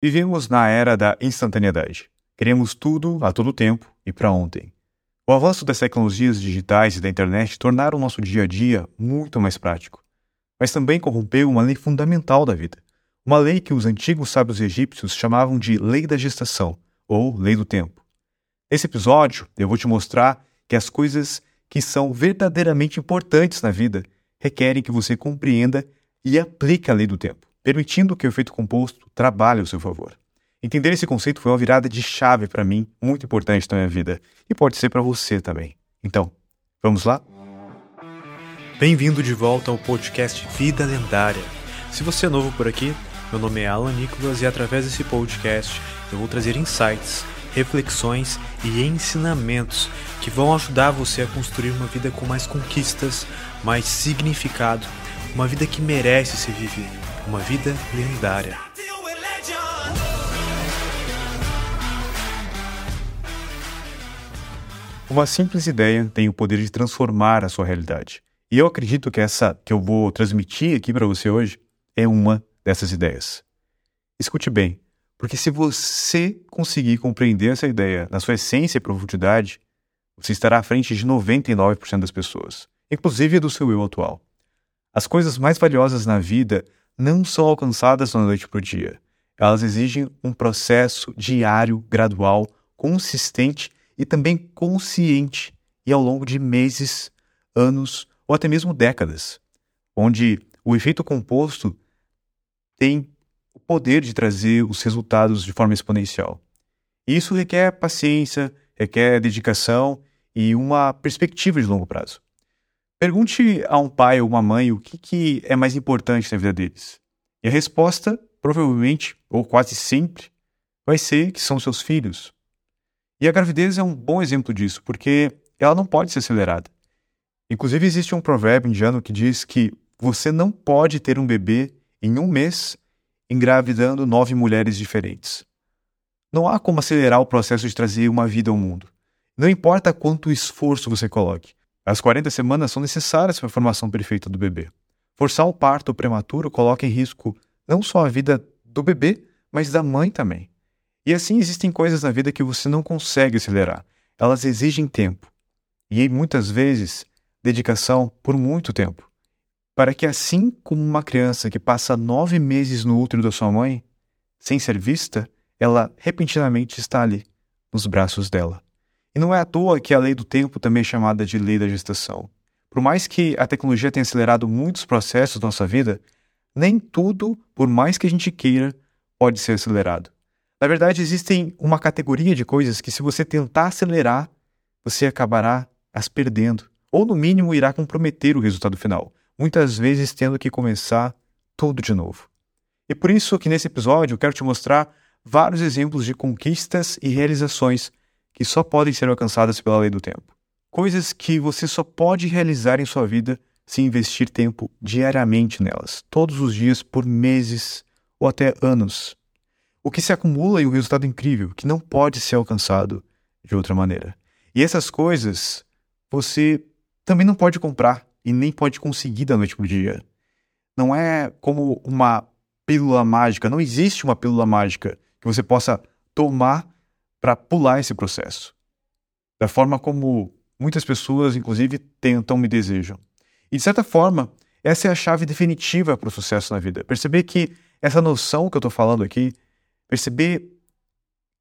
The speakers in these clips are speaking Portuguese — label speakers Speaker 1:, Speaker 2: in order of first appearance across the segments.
Speaker 1: Vivemos na era da instantaneidade. Queremos tudo a todo tempo e para ontem. O avanço das tecnologias digitais e da internet tornaram o nosso dia a dia muito mais prático, mas também corrompeu uma lei fundamental da vida. Uma lei que os antigos sábios egípcios chamavam de lei da gestação, ou lei do tempo. Nesse episódio, eu vou te mostrar que as coisas que são verdadeiramente importantes na vida requerem que você compreenda e aplique a lei do tempo permitindo que o efeito composto trabalhe ao seu favor. Entender esse conceito foi uma virada de chave para mim, muito importante na minha vida, e pode ser para você também. Então, vamos lá?
Speaker 2: Bem-vindo de volta ao podcast Vida Lendária. Se você é novo por aqui, meu nome é Alan Nicolas e através desse podcast eu vou trazer insights, reflexões e ensinamentos que vão ajudar você a construir uma vida com mais conquistas, mais significado, uma vida que merece ser vivida uma vida lendária.
Speaker 1: Uma simples ideia tem o poder de transformar a sua realidade. E eu acredito que essa que eu vou transmitir aqui para você hoje é uma dessas ideias. Escute bem, porque se você conseguir compreender essa ideia na sua essência e profundidade, você estará à frente de 99% das pessoas, inclusive do seu eu atual. As coisas mais valiosas na vida não são alcançadas da noite para o dia. Elas exigem um processo diário, gradual, consistente e também consciente, e ao longo de meses, anos ou até mesmo décadas, onde o efeito composto tem o poder de trazer os resultados de forma exponencial. Isso requer paciência, requer dedicação e uma perspectiva de longo prazo. Pergunte a um pai ou uma mãe o que, que é mais importante na vida deles. E a resposta, provavelmente, ou quase sempre, vai ser que são seus filhos. E a gravidez é um bom exemplo disso, porque ela não pode ser acelerada. Inclusive, existe um provérbio indiano que diz que você não pode ter um bebê em um mês engravidando nove mulheres diferentes. Não há como acelerar o processo de trazer uma vida ao mundo. Não importa quanto esforço você coloque. As 40 semanas são necessárias para a formação perfeita do bebê. Forçar o parto prematuro coloca em risco não só a vida do bebê, mas da mãe também. E assim existem coisas na vida que você não consegue acelerar. Elas exigem tempo. E muitas vezes, dedicação por muito tempo. Para que assim como uma criança que passa nove meses no útero da sua mãe, sem ser vista, ela repentinamente está ali, nos braços dela. E não é à toa que a lei do tempo também é chamada de lei da gestação. Por mais que a tecnologia tenha acelerado muitos processos da nossa vida, nem tudo, por mais que a gente queira, pode ser acelerado. Na verdade, existem uma categoria de coisas que, se você tentar acelerar, você acabará as perdendo, ou no mínimo irá comprometer o resultado final, muitas vezes tendo que começar tudo de novo. E por isso que nesse episódio eu quero te mostrar vários exemplos de conquistas e realizações que só podem ser alcançadas pela lei do tempo. Coisas que você só pode realizar em sua vida se investir tempo diariamente nelas, todos os dias, por meses ou até anos. O que se acumula em um resultado incrível que não pode ser alcançado de outra maneira. E essas coisas você também não pode comprar e nem pode conseguir da noite para o dia. Não é como uma pílula mágica, não existe uma pílula mágica que você possa tomar para pular esse processo. Da forma como muitas pessoas, inclusive, tentam me desejam. E de certa forma, essa é a chave definitiva para o sucesso na vida. Perceber que essa noção que eu estou falando aqui, perceber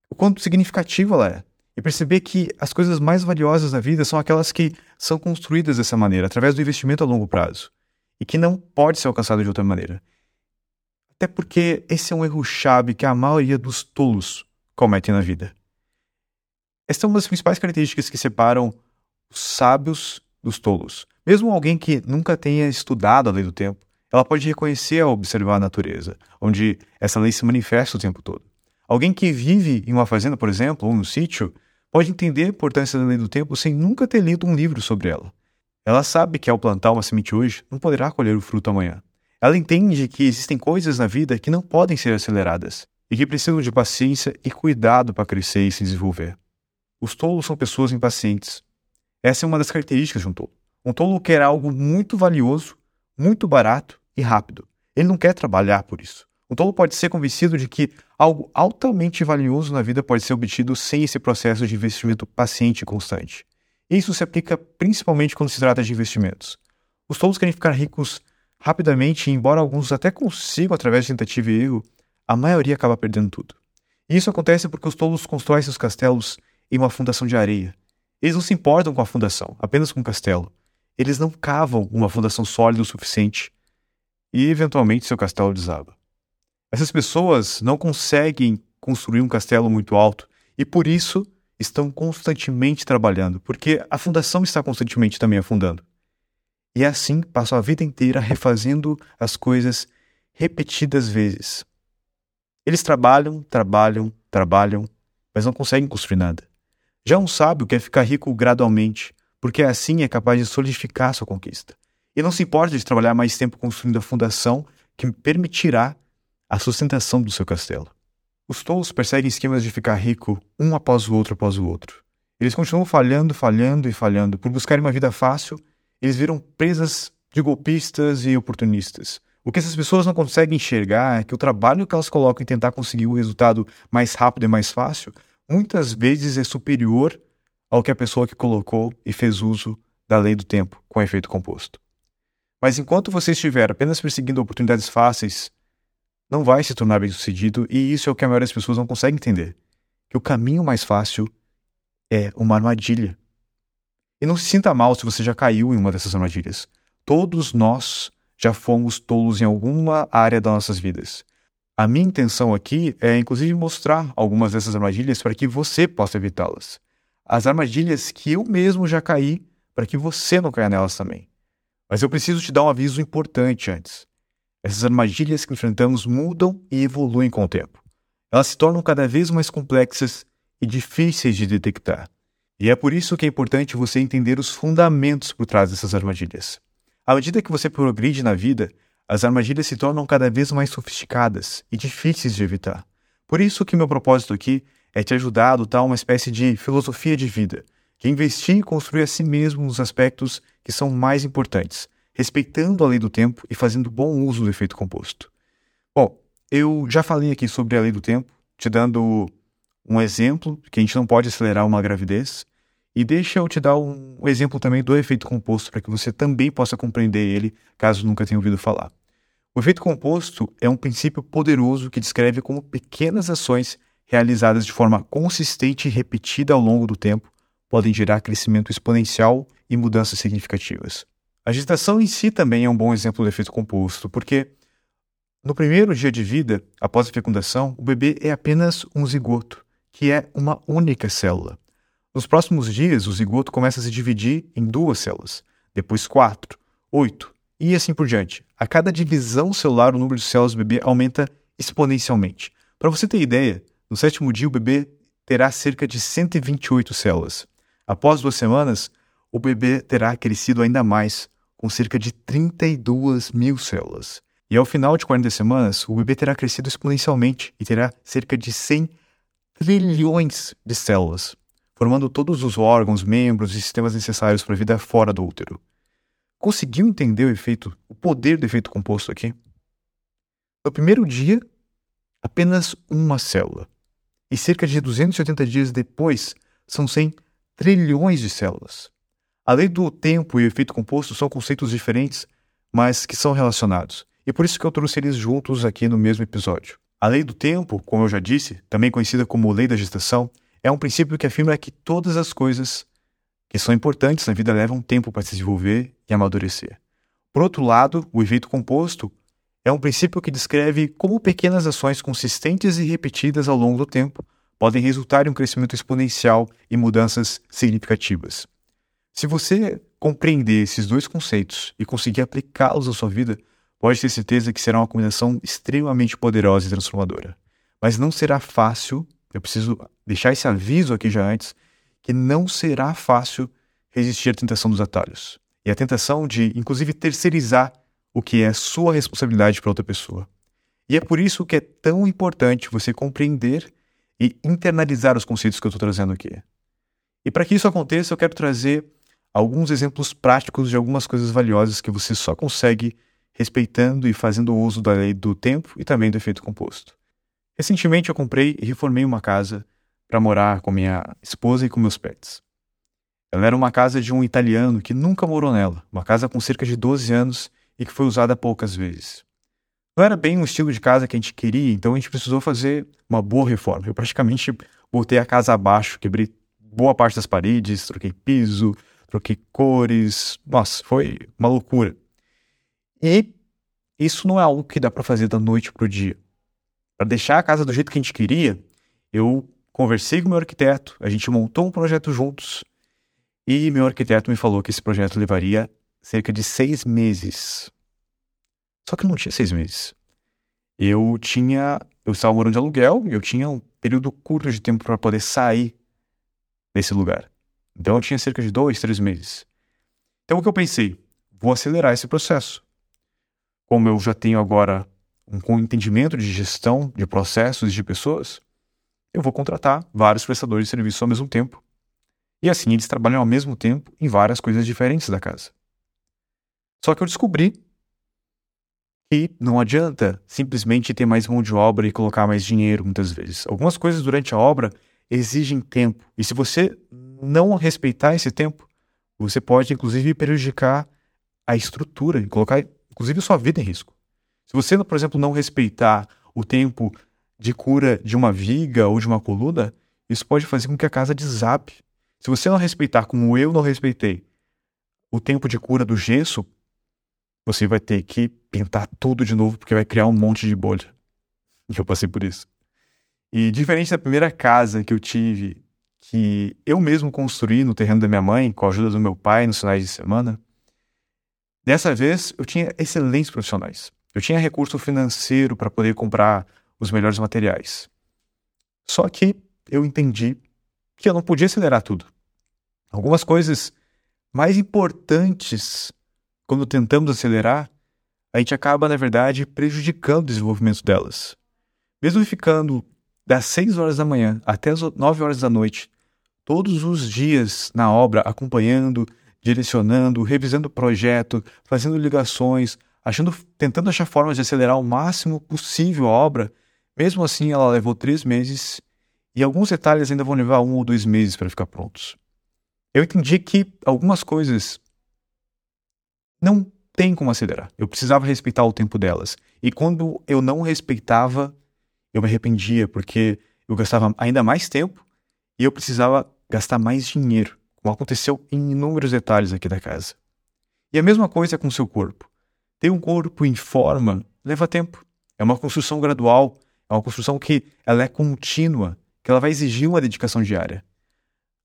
Speaker 1: o quanto significativa ela é. E perceber que as coisas mais valiosas na vida são aquelas que são construídas dessa maneira, através do investimento a longo prazo. E que não pode ser alcançado de outra maneira. Até porque esse é um erro chave que a maioria dos tolos cometem na vida. Esta é uma das principais características que separam os sábios dos tolos. Mesmo alguém que nunca tenha estudado a lei do tempo, ela pode reconhecer ao observar a natureza, onde essa lei se manifesta o tempo todo. Alguém que vive em uma fazenda, por exemplo, ou no sítio, pode entender a importância da lei do tempo sem nunca ter lido um livro sobre ela. Ela sabe que ao plantar uma semente hoje, não poderá colher o fruto amanhã. Ela entende que existem coisas na vida que não podem ser aceleradas e que precisam de paciência e cuidado para crescer e se desenvolver. Os tolos são pessoas impacientes. Essa é uma das características de um tolo. Um tolo quer algo muito valioso, muito barato e rápido. Ele não quer trabalhar por isso. Um tolo pode ser convencido de que algo altamente valioso na vida pode ser obtido sem esse processo de investimento paciente e constante. Isso se aplica principalmente quando se trata de investimentos. Os tolos querem ficar ricos rapidamente, e embora alguns até consigam através de tentativa e erro, a maioria acaba perdendo tudo. E isso acontece porque os tolos constroem seus castelos em uma fundação de areia. Eles não se importam com a fundação, apenas com o castelo. Eles não cavam uma fundação sólida o suficiente e, eventualmente, seu castelo desaba. Essas pessoas não conseguem construir um castelo muito alto e, por isso, estão constantemente trabalhando, porque a fundação está constantemente também afundando. E assim passam a vida inteira refazendo as coisas repetidas vezes. Eles trabalham, trabalham, trabalham, mas não conseguem construir nada. Já um sábio quer ficar rico gradualmente, porque assim é capaz de solidificar sua conquista. E não se importa de trabalhar mais tempo construindo a fundação que permitirá a sustentação do seu castelo. Os tolos perseguem esquemas de ficar rico um após o outro após o outro. Eles continuam falhando, falhando e falhando. Por buscarem uma vida fácil, eles viram presas de golpistas e oportunistas. O que essas pessoas não conseguem enxergar é que o trabalho que elas colocam em tentar conseguir o resultado mais rápido e mais fácil, muitas vezes é superior ao que a pessoa que colocou e fez uso da lei do tempo com efeito composto. Mas enquanto você estiver apenas perseguindo oportunidades fáceis, não vai se tornar bem-sucedido, e isso é o que a maioria das pessoas não consegue entender. Que o caminho mais fácil é uma armadilha. E não se sinta mal se você já caiu em uma dessas armadilhas. Todos nós já fomos tolos em alguma área das nossas vidas. A minha intenção aqui é, inclusive, mostrar algumas dessas armadilhas para que você possa evitá-las. As armadilhas que eu mesmo já caí, para que você não caia nelas também. Mas eu preciso te dar um aviso importante antes. Essas armadilhas que enfrentamos mudam e evoluem com o tempo. Elas se tornam cada vez mais complexas e difíceis de detectar. E é por isso que é importante você entender os fundamentos por trás dessas armadilhas. À medida que você progride na vida, as armadilhas se tornam cada vez mais sofisticadas e difíceis de evitar. Por isso que meu propósito aqui é te ajudar a adotar uma espécie de filosofia de vida, que investir e construir a si mesmo nos aspectos que são mais importantes, respeitando a lei do tempo e fazendo bom uso do efeito composto. Bom, eu já falei aqui sobre a lei do tempo, te dando um exemplo que a gente não pode acelerar uma gravidez. E deixa eu te dar um exemplo também do efeito composto para que você também possa compreender ele, caso nunca tenha ouvido falar. O efeito composto é um princípio poderoso que descreve como pequenas ações realizadas de forma consistente e repetida ao longo do tempo podem gerar crescimento exponencial e mudanças significativas. A gestação em si também é um bom exemplo do efeito composto, porque no primeiro dia de vida, após a fecundação, o bebê é apenas um zigoto, que é uma única célula. Nos próximos dias, o zigoto começa a se dividir em duas células, depois quatro, oito e assim por diante. A cada divisão celular, o número de células do bebê aumenta exponencialmente. Para você ter ideia, no sétimo dia o bebê terá cerca de 128 células. Após duas semanas, o bebê terá crescido ainda mais, com cerca de 32 mil células. E ao final de 40 semanas, o bebê terá crescido exponencialmente e terá cerca de 100 trilhões de células, formando todos os órgãos, membros e sistemas necessários para a vida fora do útero. Conseguiu entender o efeito, o poder do efeito composto aqui? No primeiro dia, apenas uma célula. E cerca de 280 dias depois, são 100 trilhões de células. A lei do tempo e o efeito composto são conceitos diferentes, mas que são relacionados. E por isso que eu trouxe eles juntos aqui no mesmo episódio. A lei do tempo, como eu já disse, também conhecida como lei da gestação, é um princípio que afirma que todas as coisas que são importantes na vida levam tempo para se desenvolver e amadurecer. Por outro lado, o efeito composto é um princípio que descreve como pequenas ações consistentes e repetidas ao longo do tempo podem resultar em um crescimento exponencial e mudanças significativas. Se você compreender esses dois conceitos e conseguir aplicá-los à sua vida, pode ter certeza que será uma combinação extremamente poderosa e transformadora. Mas não será fácil, eu preciso deixar esse aviso aqui já antes, que não será fácil resistir à tentação dos atalhos. E a tentação de, inclusive, terceirizar o que é sua responsabilidade para outra pessoa. E é por isso que é tão importante você compreender e internalizar os conceitos que eu estou trazendo aqui. E para que isso aconteça, eu quero trazer alguns exemplos práticos de algumas coisas valiosas que você só consegue respeitando e fazendo uso da lei do tempo e também do efeito composto. Recentemente eu comprei e reformei uma casa para morar com minha esposa e com meus pets. Ela era uma casa de um italiano que nunca morou nela, uma casa com cerca de 12 anos e que foi usada poucas vezes. Não era bem o estilo de casa que a gente queria, então a gente precisou fazer uma boa reforma. Eu praticamente botei a casa abaixo, quebrei boa parte das paredes, troquei piso, troquei cores. Nossa, foi uma loucura. E isso não é algo que dá para fazer da noite pro dia. Para deixar a casa do jeito que a gente queria, eu conversei com meu arquiteto, a gente montou um projeto juntos e meu arquiteto me falou que esse projeto levaria cerca de seis meses. Só que não tinha seis meses. Eu tinha. Eu estava morando de aluguel e eu tinha um período curto de tempo para poder sair desse lugar. Então eu tinha cerca de dois, três meses. Então o que eu pensei? Vou acelerar esse processo. Como eu já tenho agora um entendimento de gestão de processos e de pessoas, eu vou contratar vários prestadores de serviço ao mesmo tempo. E assim eles trabalham ao mesmo tempo em várias coisas diferentes da casa. Só que eu descobri que não adianta simplesmente ter mais mão de obra e colocar mais dinheiro muitas vezes. Algumas coisas durante a obra exigem tempo. E se você não respeitar esse tempo, você pode inclusive prejudicar a estrutura e colocar inclusive sua vida em risco. Se você, por exemplo, não respeitar o tempo de cura de uma viga ou de uma coluna, isso pode fazer com que a casa desabe. Se você não respeitar, como eu não respeitei, o tempo de cura do gesso, você vai ter que pintar tudo de novo porque vai criar um monte de bolha. E eu passei por isso. E diferente da primeira casa que eu tive, que eu mesmo construí no terreno da minha mãe, com a ajuda do meu pai nos finais de semana, dessa vez eu tinha excelentes profissionais. Eu tinha recurso financeiro para poder comprar os melhores materiais. Só que eu entendi que eu não podia acelerar tudo. Algumas coisas mais importantes quando tentamos acelerar, a gente acaba, na verdade, prejudicando o desenvolvimento delas. Mesmo ficando das 6 horas da manhã até as 9 horas da noite, todos os dias na obra, acompanhando, direcionando, revisando o projeto, fazendo ligações, achando, tentando achar formas de acelerar o máximo possível a obra, mesmo assim ela levou três meses e alguns detalhes ainda vão levar um ou dois meses para ficar prontos. Eu entendi que algumas coisas não tem como acelerar. Eu precisava respeitar o tempo delas. E quando eu não respeitava, eu me arrependia, porque eu gastava ainda mais tempo e eu precisava gastar mais dinheiro, como aconteceu em inúmeros detalhes aqui da casa. E a mesma coisa com o seu corpo. Ter um corpo em forma leva tempo. É uma construção gradual, é uma construção que ela é contínua, que ela vai exigir uma dedicação diária.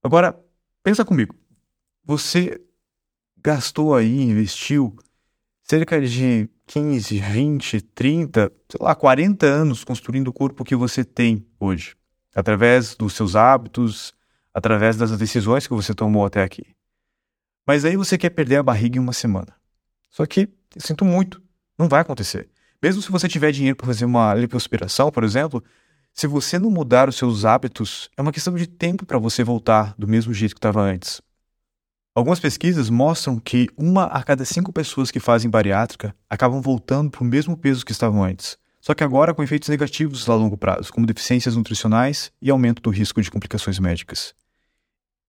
Speaker 1: Agora, pensa comigo. Você gastou aí, investiu cerca de 15, 20, 30, sei lá, 40 anos construindo o corpo que você tem hoje, através dos seus hábitos, através das decisões que você tomou até aqui. Mas aí você quer perder a barriga em uma semana. Só que, sinto muito, não vai acontecer. Mesmo se você tiver dinheiro para fazer uma lipoaspiração, por exemplo, se você não mudar os seus hábitos, é uma questão de tempo para você voltar do mesmo jeito que estava antes. Algumas pesquisas mostram que uma a cada cinco pessoas que fazem bariátrica acabam voltando para o mesmo peso que estavam antes, só que agora com efeitos negativos a longo prazo, como deficiências nutricionais e aumento do risco de complicações médicas.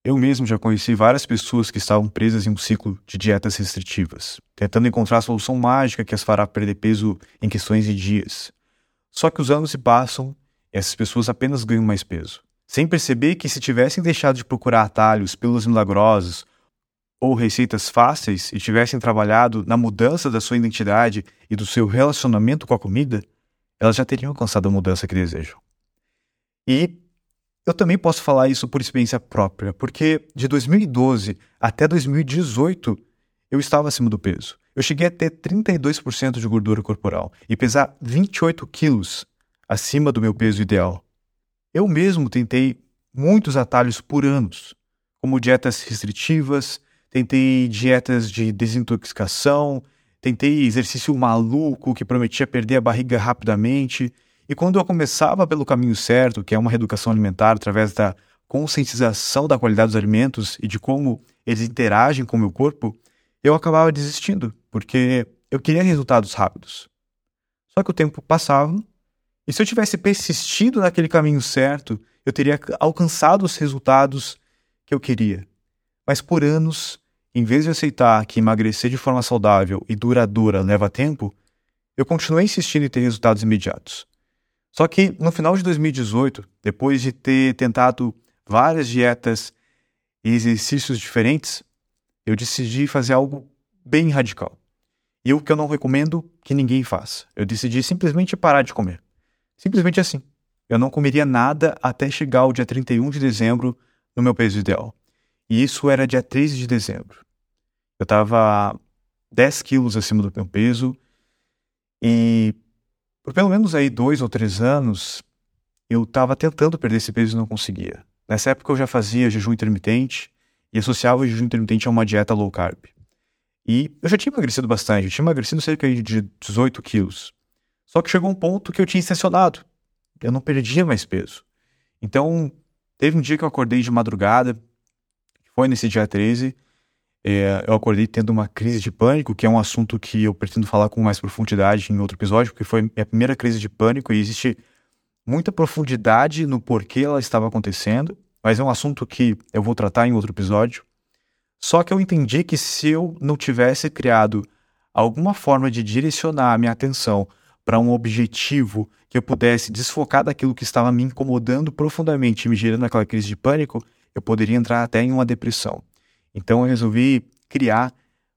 Speaker 1: Eu mesmo já conheci várias pessoas que estavam presas em um ciclo de dietas restritivas, tentando encontrar a solução mágica que as fará perder peso em questões de dias. Só que os anos se passam e essas pessoas apenas ganham mais peso, sem perceber que se tivessem deixado de procurar atalhos, pílulas milagrosas ou receitas fáceis e tivessem trabalhado na mudança da sua identidade e do seu relacionamento com a comida, elas já teriam alcançado a mudança que desejam. E eu também posso falar isso por experiência própria, porque de 2012 até 2018 eu estava acima do peso. Eu cheguei a ter 32% de gordura corporal e pesar 28 quilos acima do meu peso ideal. Eu mesmo tentei muitos atalhos por anos, como dietas restritivas, tentei dietas de desintoxicação, tentei exercício maluco que prometia perder a barriga rapidamente. E quando eu começava pelo caminho certo, que é uma reeducação alimentar através da conscientização da qualidade dos alimentos e de como eles interagem com o meu corpo, eu acabava desistindo, porque eu queria resultados rápidos. Só que o tempo passava, e se eu tivesse persistido naquele caminho certo, eu teria alcançado os resultados que eu queria. Mas por anos, em vez de aceitar que emagrecer de forma saudável e duradoura leva tempo, eu continuei insistindo em ter resultados imediatos. Só que no final de 2018, depois de ter tentado várias dietas e exercícios diferentes, eu decidi fazer algo bem radical. E o que eu não recomendo que ninguém faça. Eu decidi simplesmente parar de comer. Simplesmente assim. Eu não comeria nada até chegar o dia 31 de dezembro no meu peso ideal. E isso era dia 13 de dezembro. Eu estava 10 quilos acima do meu peso e por pelo menos aí dois ou três anos eu estava tentando perder esse peso e não conseguia. Nessa época eu já fazia jejum intermitente e associava o jejum intermitente a uma dieta low carb. E eu já tinha emagrecido bastante, eu tinha emagrecido cerca de 18 quilos. Só que chegou um ponto que eu tinha estacionado. Eu não perdia mais peso. Então, teve um dia que eu acordei de madrugada, foi nesse dia 13, é, eu acordei tendo uma crise de pânico, que é um assunto que eu pretendo falar com mais profundidade em outro episódio, porque foi minha primeira crise de pânico e existe muita profundidade no porquê ela estava acontecendo, mas é um assunto que eu vou tratar em outro episódio. Só que eu entendi que se eu não tivesse criado alguma forma de direcionar a minha atenção para um objetivo que eu pudesse desfocar daquilo que estava me incomodando profundamente e me gerando aquela crise de pânico, eu poderia entrar até em uma depressão. Então eu resolvi criar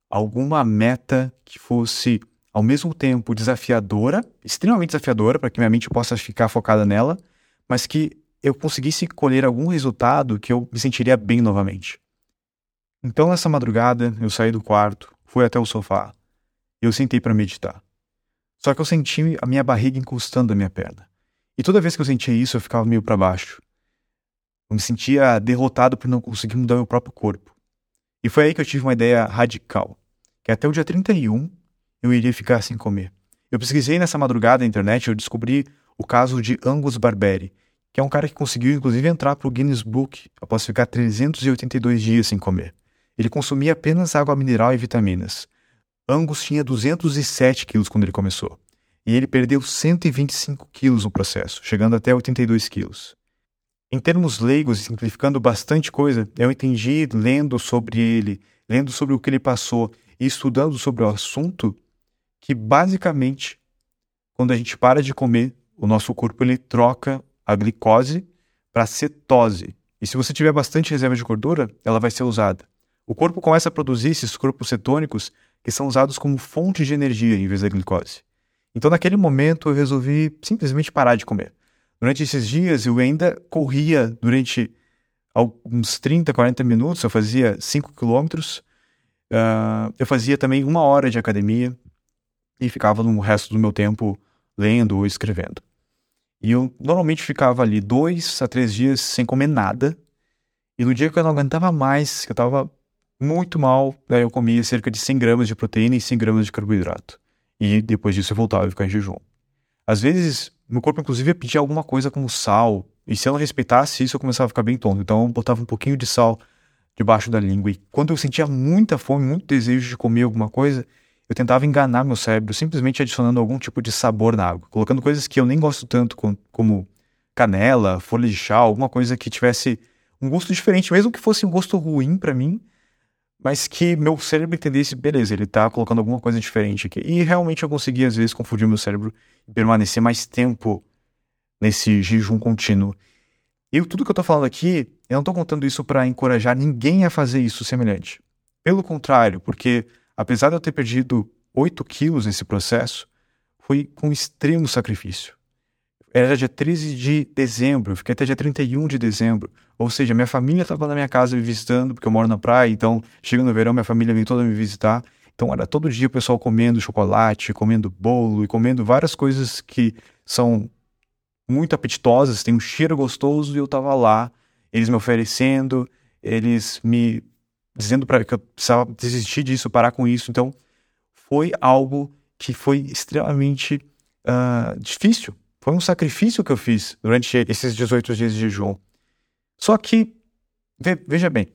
Speaker 1: alguma meta que fosse ao mesmo tempo desafiadora, extremamente desafiadora, para que minha mente possa ficar focada nela, mas que eu conseguisse colher algum resultado que eu me sentiria bem novamente. Então, nessa madrugada, eu saí do quarto, fui até o sofá e eu sentei para meditar. Só que eu senti a minha barriga encostando a minha perna. E toda vez que eu sentia isso, eu ficava meio para baixo. Eu me sentia derrotado por não conseguir mudar meu próprio corpo. E foi aí que eu tive uma ideia radical, que até o dia 31 eu iria ficar sem comer. Eu pesquisei nessa madrugada na internet e eu descobri o caso de Angus Barberi, que é um cara que conseguiu inclusive entrar para o Guinness Book após ficar 382 dias sem comer. Ele consumia apenas água mineral e vitaminas. Angus tinha 207 quilos quando ele começou. E ele perdeu 125 quilos no processo, chegando até 82 quilos. Em termos leigos, simplificando bastante coisa, eu entendi lendo sobre ele, lendo sobre o que ele passou e estudando sobre o assunto, que basicamente, quando a gente para de comer, o nosso corpo ele troca a glicose para cetose. E se você tiver bastante reserva de gordura, ela vai ser usada. O corpo começa a produzir esses corpos cetônicos que são usados como fonte de energia em vez da glicose. Então, naquele momento, eu resolvi simplesmente parar de comer. Durante esses dias, eu ainda corria durante uns 30, 40 minutos, eu fazia 5 quilômetros. Uh, eu fazia também uma hora de academia e ficava no resto do meu tempo lendo ou escrevendo. E eu normalmente ficava ali dois a três dias sem comer nada. E no dia que eu não aguentava mais, que eu estava muito mal, daí eu comia cerca de 100 gramas de proteína e 100 gramas de carboidrato. E depois disso eu voltava a ficar em jejum. Às vezes, meu corpo inclusive ia pedir alguma coisa como sal, e se eu não respeitasse isso, eu começava a ficar bem tonto. Então eu botava um pouquinho de sal debaixo da língua. E quando eu sentia muita fome, muito desejo de comer alguma coisa, eu tentava enganar meu cérebro, simplesmente adicionando algum tipo de sabor na água, colocando coisas que eu nem gosto tanto, como canela, folha de chá, alguma coisa que tivesse um gosto diferente, mesmo que fosse um gosto ruim para mim, mas que meu cérebro entendesse, beleza, ele tá colocando alguma coisa diferente aqui. E realmente eu consegui, às vezes, confundir meu cérebro e permanecer mais tempo nesse jejum contínuo. E tudo que eu tô falando aqui, eu não tô contando isso para encorajar ninguém a fazer isso semelhante. Pelo contrário, porque apesar de eu ter perdido 8 quilos nesse processo, foi com extremo sacrifício. Era dia 13 de dezembro, fiquei até dia 31 de dezembro. Ou seja, minha família estava na minha casa me visitando, porque eu moro na praia, então chega no verão, minha família vem toda me visitar. Então era todo dia o pessoal comendo chocolate, comendo bolo e comendo várias coisas que são muito apetitosas, tem um cheiro gostoso e eu tava lá, eles me oferecendo, eles me dizendo para que eu precisava desistir disso, parar com isso. Então foi algo que foi extremamente uh, difícil. Foi um sacrifício que eu fiz durante esses 18 dias de jejum. Só que, veja bem,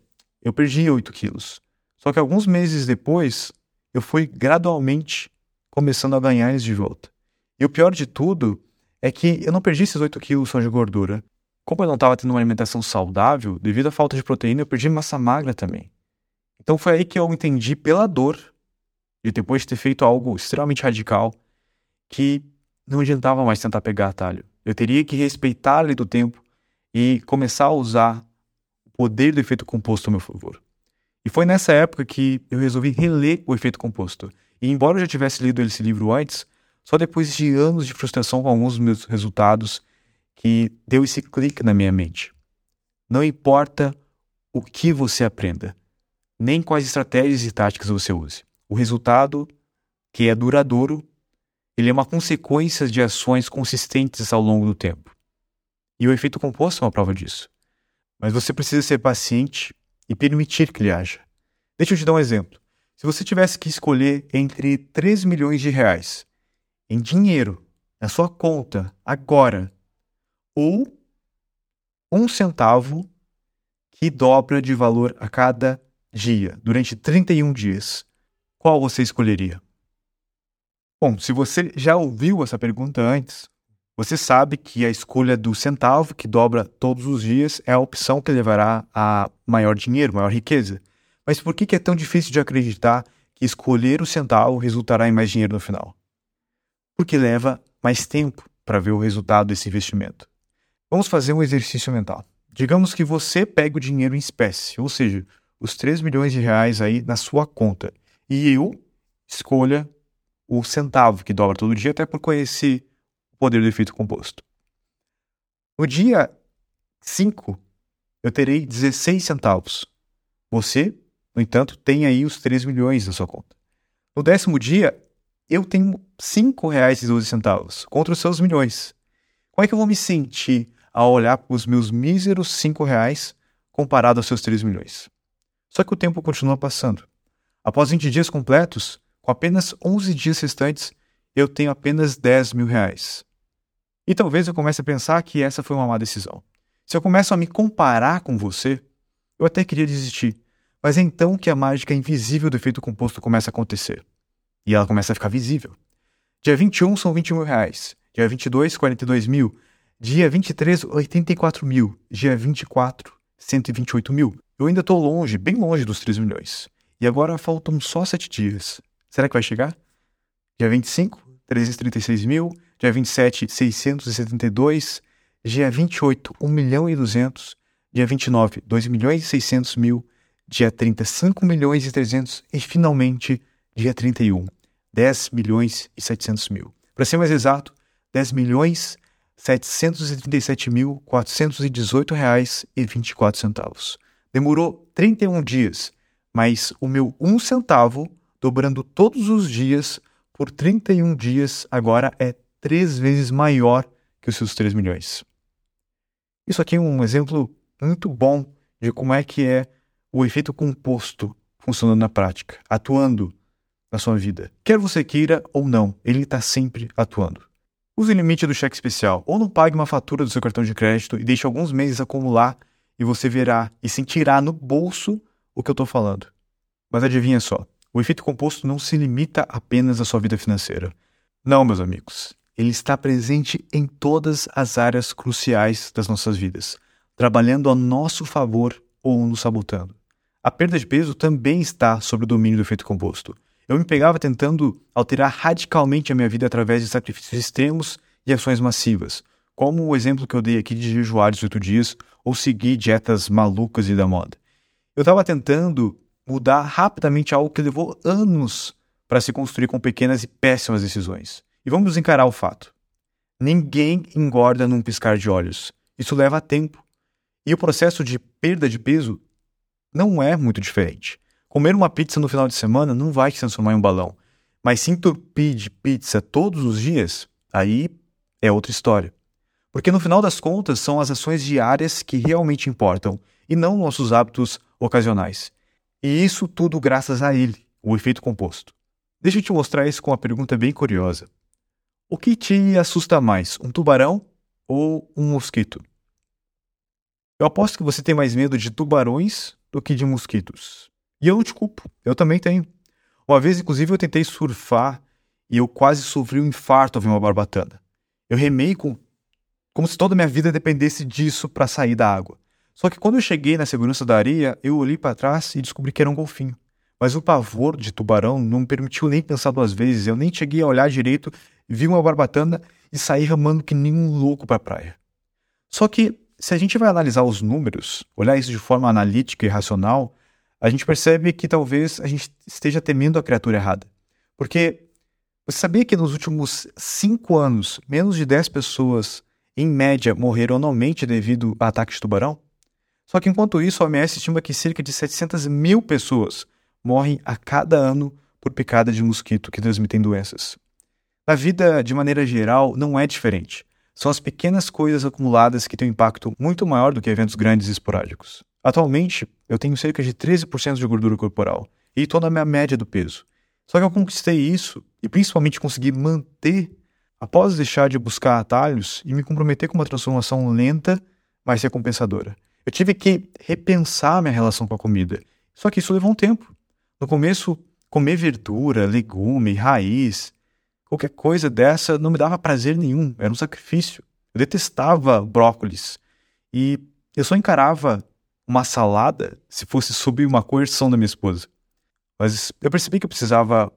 Speaker 1: eu perdi 8 quilos. Só que alguns meses depois, eu fui gradualmente começando a ganhar eles de volta. E o pior de tudo é que eu não perdi esses 8 quilos só de gordura. Como eu não estava tendo uma alimentação saudável, devido à falta de proteína, eu perdi massa magra também. Então foi aí que eu entendi pela dor, e depois de ter feito algo extremamente radical, que não adiantava mais tentar pegar atalho. Eu teria que respeitar a lei do tempo e começar a usar o poder do efeito composto a meu favor. E foi nessa época que eu resolvi reler o efeito composto. E embora eu já tivesse lido esse livro antes, só depois de anos de frustração com alguns dos meus resultados que deu esse clique na minha mente. Não importa o que você aprenda, nem quais estratégias e táticas você use. O resultado, que é duradouro, ele é uma consequência de ações consistentes ao longo do tempo. E o efeito composto é uma prova disso. Mas você precisa ser paciente e permitir que ele haja. Deixa eu te dar um exemplo. Se você tivesse que escolher entre 3 milhões de reais em dinheiro na sua conta agora ou um centavo que dobra de valor a cada dia durante 31 dias, qual você escolheria? Bom, se você já ouviu essa pergunta antes, você sabe que a escolha do centavo, que dobra todos os dias, é a opção que levará a maior dinheiro, maior riqueza. Mas por que é tão difícil de acreditar que escolher o centavo resultará em mais dinheiro no final? Porque leva mais tempo para ver o resultado desse investimento. Vamos fazer um exercício mental. Digamos que você pega o dinheiro em espécie, ou seja, os 3 milhões de reais aí na sua conta, e eu escolha o centavo que dobra todo dia, até por conhecer o poder do efeito composto. No dia 5, eu terei 16 centavos. Você, no entanto, tem aí os 3 milhões na sua conta. No décimo dia, eu tenho R$ 5,12 contra os seus milhões. Como é que eu vou me sentir ao olhar para os meus míseros R$ 5,00 comparado aos seus 3 milhões? Só que o tempo continua passando. Após 20 dias completos, com apenas 11 dias restantes, eu tenho apenas 10 mil reais. E talvez eu comece a pensar que essa foi uma má decisão. Se eu começo a me comparar com você, eu até queria desistir. Mas é então que a mágica invisível do efeito composto começa a acontecer. E ela começa a ficar visível. Dia 21 são 20 mil reais. Dia 22, 42 mil. Dia 23, 84 mil. Dia 24, 128 mil. Eu ainda estou longe, bem longe dos 3 milhões. E agora faltam só 7 dias. Será que vai chegar? Dia 25, 336 mil. Dia 27, 672. Dia 28, 1 milhão e 200. Dia 29, 2 milhões e 600 mil. Dia 30, 5 milhões e 300. E finalmente, dia 31, 10 milhões e 700 mil. Para ser mais exato, 10 milhões 737 mil 418 reais e 24 centavos. Demorou 31 dias, mas o meu um centavo dobrando todos os dias por 31 dias, agora é três vezes maior que os seus 3 milhões. Isso aqui é um exemplo muito bom de como é que é o efeito composto funcionando na prática, atuando na sua vida. Quer você queira ou não, ele está sempre atuando. Use o limite do cheque especial ou não pague uma fatura do seu cartão de crédito e deixe alguns meses acumular e você verá e sentirá no bolso o que eu estou falando. Mas adivinha só, o efeito composto não se limita apenas à sua vida financeira. Não, meus amigos. Ele está presente em todas as áreas cruciais das nossas vidas, trabalhando a nosso favor ou nos sabotando. A perda de peso também está sob o domínio do efeito composto. Eu me pegava tentando alterar radicalmente a minha vida através de sacrifícios extremos e ações massivas, como o exemplo que eu dei aqui de jejuar 18 dias ou seguir dietas malucas e da moda. Eu estava tentando mudar rapidamente algo que levou anos para se construir com pequenas e péssimas decisões. E vamos encarar o fato. Ninguém engorda num piscar de olhos. Isso leva tempo. E o processo de perda de peso não é muito diferente. Comer uma pizza no final de semana não vai te transformar em um balão. Mas se entupir de pizza todos os dias, aí é outra história. Porque no final das contas são as ações diárias que realmente importam e não nossos hábitos ocasionais. E isso tudo graças a ele, o efeito composto. Deixa eu te mostrar isso com uma pergunta bem curiosa. O que te assusta mais, um tubarão ou um mosquito? Eu aposto que você tem mais medo de tubarões do que de mosquitos. E eu não te culpo, eu também tenho. Uma vez, inclusive, eu tentei surfar e eu quase sofri um infarto ao ver uma barbatana. Eu remei com, como se toda a minha vida dependesse disso para sair da água. Só que quando eu cheguei na segurança da areia, eu olhei para trás e descobri que era um golfinho. Mas o pavor de tubarão não me permitiu nem pensar duas vezes. Eu nem cheguei a olhar direito, vi uma barbatana e saí ramando que nem um louco para a praia. Só que, se a gente vai analisar os números, olhar isso de forma analítica e racional, a gente percebe que talvez a gente esteja temendo a criatura errada. Porque você sabia que nos últimos cinco anos, menos de 10 pessoas, em média, morreram anualmente devido a ataques de tubarão? Só que enquanto isso, a OMS estima que cerca de 700 mil pessoas morrem a cada ano por picada de mosquito que transmitem doenças. Na vida, de maneira geral, não é diferente. São as pequenas coisas acumuladas que têm um impacto muito maior do que eventos grandes e esporádicos. Atualmente, eu tenho cerca de 13% de gordura corporal e estou na minha média do peso. Só que eu conquistei isso e principalmente consegui manter após deixar de buscar atalhos e me comprometer com uma transformação lenta, mas recompensadora. Eu tive que repensar minha relação com a comida. Só que isso levou um tempo. No começo, comer verdura, legume, raiz, qualquer coisa dessa não me dava prazer nenhum, era um sacrifício. Eu detestava brócolis e eu só encarava uma salada se fosse sob uma coerção da minha esposa. Mas eu percebi que eu precisava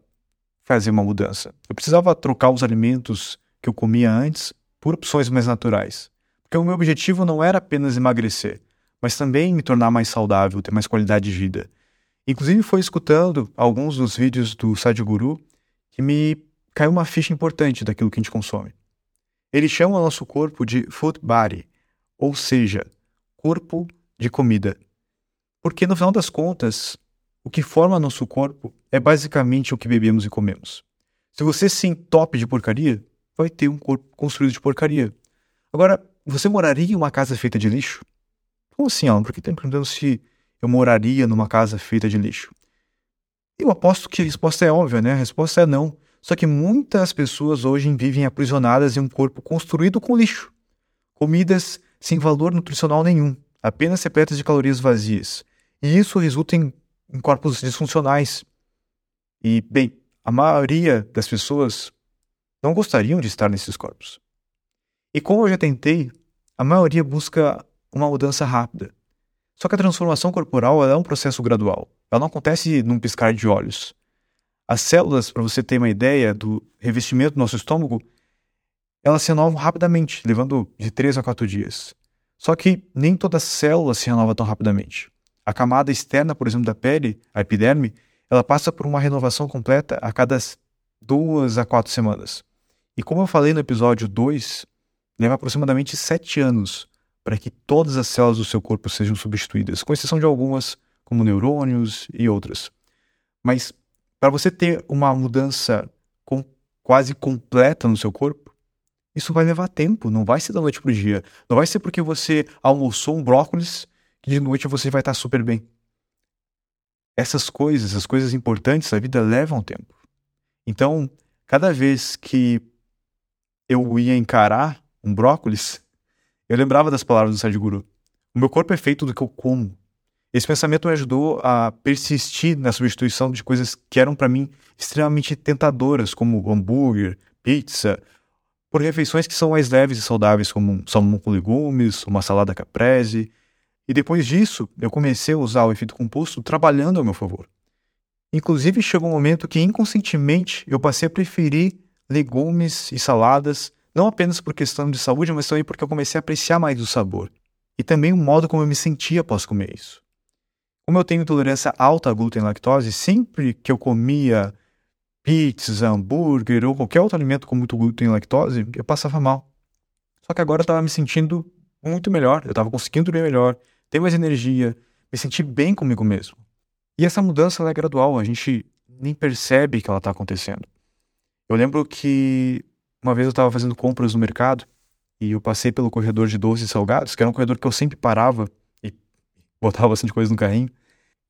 Speaker 1: fazer uma mudança. Eu precisava trocar os alimentos que eu comia antes por opções mais naturais. Porque o meu objetivo não era apenas emagrecer, mas também me tornar mais saudável, ter mais qualidade de vida. Inclusive foi escutando alguns dos vídeos do Sadhguru que me caiu uma ficha importante daquilo que a gente consome. Ele chama o nosso corpo de food body, ou seja, corpo de comida. Porque no final das contas, o que forma nosso corpo é basicamente o que bebemos e comemos. Se você se entope de porcaria, vai ter um corpo construído de porcaria. Agora, você moraria em uma casa feita de lixo? Como assim, Alan? Por que está me perguntando se eu moraria numa casa feita de lixo? Eu aposto que a resposta é óbvia, né? A resposta é não. Só que muitas pessoas hoje vivem aprisionadas em um corpo construído com lixo. Comidas sem valor nutricional nenhum, apenas repletas de calorias vazias. E isso resulta em, em corpos disfuncionais. E, bem, a maioria das pessoas não gostariam de estar nesses corpos. E como eu já tentei, a maioria busca uma mudança rápida. Só que a transformação corporal é um processo gradual. Ela não acontece num piscar de olhos. As células, para você ter uma ideia do revestimento do nosso estômago, elas se renovam rapidamente, levando de 3 a 4 dias. Só que nem toda célula se renova tão rapidamente. A camada externa, por exemplo, da pele, a epiderme, ela passa por uma renovação completa a cada duas a quatro semanas. E como eu falei no episódio 2, leva aproximadamente 7 anos para que todas as células do seu corpo sejam substituídas, com exceção de algumas, como neurônios e outras. Mas para você ter uma mudança com, quase completa no seu corpo, isso vai levar tempo, não vai ser da noite para o dia. Não vai ser porque você almoçou um brócolis que de noite você vai estar super bem. Essas coisas, as coisas importantes da vida levam tempo. Então, cada vez que eu ia encarar um brócolis, eu lembrava das palavras do Sadhguru. O meu corpo é feito do que eu como. Esse pensamento me ajudou a persistir na substituição de coisas que eram para mim extremamente tentadoras, como hambúrguer, pizza, por refeições que são mais leves e saudáveis, como um salmão com legumes, uma salada caprese. E depois disso, eu comecei a usar o efeito composto trabalhando ao meu favor. Inclusive, chegou um momento que inconscientemente eu passei a preferir legumes e saladas não apenas por questão de saúde, mas também porque eu comecei a apreciar mais o sabor. E também o modo como eu me sentia após comer isso. Como eu tenho intolerância alta a glúten e lactose, sempre que eu comia pizza, hambúrguer ou qualquer outro alimento com muito glúten e lactose, eu passava mal. Só que agora eu estava me sentindo muito melhor, eu estava conseguindo dormir melhor, ter mais energia, me sentir bem comigo mesmo. E essa mudança é gradual, a gente nem percebe que ela está acontecendo. Eu lembro que uma vez eu estava fazendo compras no mercado e eu passei pelo corredor de doces e salgados, que era um corredor que eu sempre parava e botava bastante coisa no carrinho.